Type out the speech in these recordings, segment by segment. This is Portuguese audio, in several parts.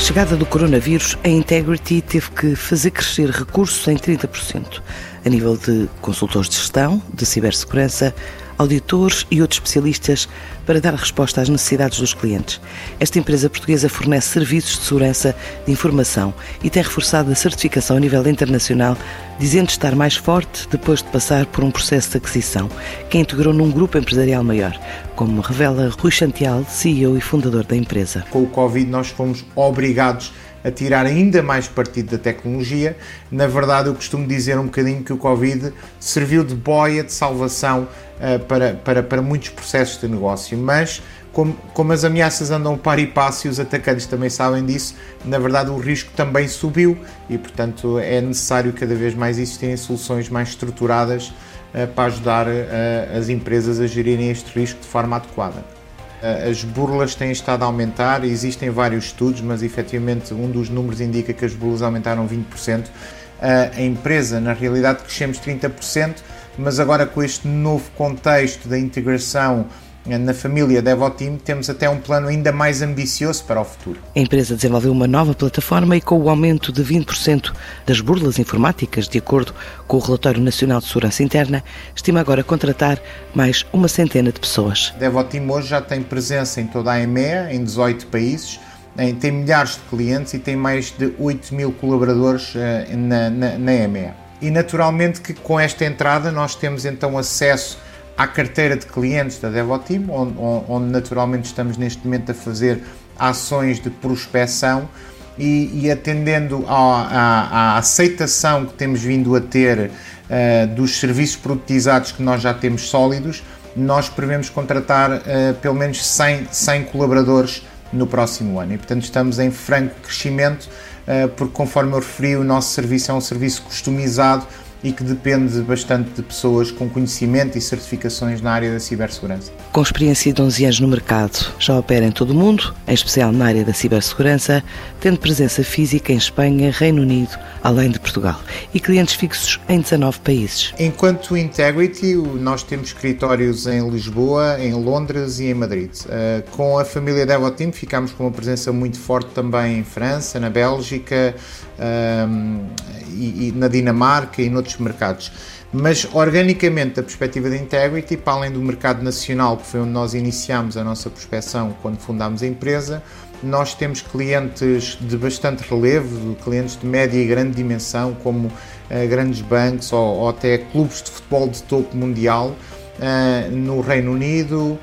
chegada do coronavírus, a Integrity teve que fazer crescer recursos em 30%, a nível de consultores de gestão, de cibersegurança, auditores e outros especialistas para dar resposta às necessidades dos clientes. Esta empresa portuguesa fornece serviços de segurança de informação e tem reforçado a certificação a nível internacional, dizendo estar mais forte depois de passar por um processo de aquisição, que a integrou num grupo empresarial maior, como revela Rui Chantial, CEO e fundador da empresa. Com o Covid, nós fomos obrigados a tirar ainda mais partido da tecnologia. Na verdade, eu costumo dizer um bocadinho que o Covid serviu de boia de salvação uh, para, para, para muitos processos de negócio, mas como, como, as ameaças andam par e passo e os atacantes também sabem disso, na verdade o risco também subiu e, portanto, é necessário cada vez mais existirem soluções mais estruturadas uh, para ajudar uh, as empresas a gerirem este risco de forma adequada. Eh, as burlas têm estado a aumentar, existem vários estudos, mas efetivamente um dos números indica que as burlas aumentaram 20%. Eh, a empresa, na realidade, crescemos 30%, mas agora com este novo contexto da integração na família DevoTeam temos até um plano ainda mais ambicioso para o futuro. A empresa desenvolveu uma nova plataforma e com o aumento de 20% das burlas informáticas, de acordo com o Relatório Nacional de Segurança Interna, estima agora contratar mais uma centena de pessoas. DevoTeam hoje já tem presença em toda a EMEA, em 18 países, tem milhares de clientes e tem mais de 8 mil colaboradores eh, na, na, na EMEA. E naturalmente que com esta entrada nós temos então acesso à carteira de clientes da DevoTeam, onde, onde naturalmente estamos neste momento a fazer ações de prospecção e, e atendendo à, à, aceitação que temos vindo a ter uh, dos serviços produtizados que nós já temos sólidos, nós prevemos contratar uh, pelo menos 100, 100 colaboradores no próximo ano. E, portanto, estamos em franco crescimento, uh, porque, conforme eu referi, o nosso serviço é um serviço customizado e que depende bastante de pessoas com conhecimento e certificações na área da cibersegurança. Com experiência de 11 anos no mercado, já opera em todo o mundo, em especial na área da cibersegurança, tendo presença física em Espanha, Reino Unido, além de Portugal, e clientes fixos em 19 países. Enquanto Integrity, nós temos escritórios em Lisboa, em Londres e em Madrid. Eh, com a família Devoteam ficamos com uma presença muito forte também em França, na Bélgica, e, e na Dinamarca e noutros mercados. Mas organicamente, da perspectiva da Integrity, para além do mercado nacional, que foi onde nós iniciámos a nossa prospecção quando fundámos a empresa, nós temos clientes de bastante relevo, clientes de média e grande dimensão, como uh, grandes bancos ou, ou, até clubes de futebol de topo mundial uh, no Reino Unido,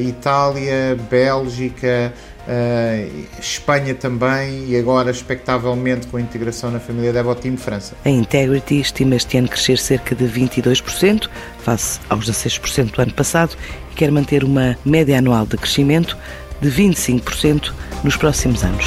Itália, Bélgica, Uh, Espanha também e agora, expectavelmente, com a integração na família Devoteam, França. A Integrity estima este ano crescer cerca de 22%, face aos 16% do ano passado, e quer manter uma média anual de crescimento de 25% nos próximos anos.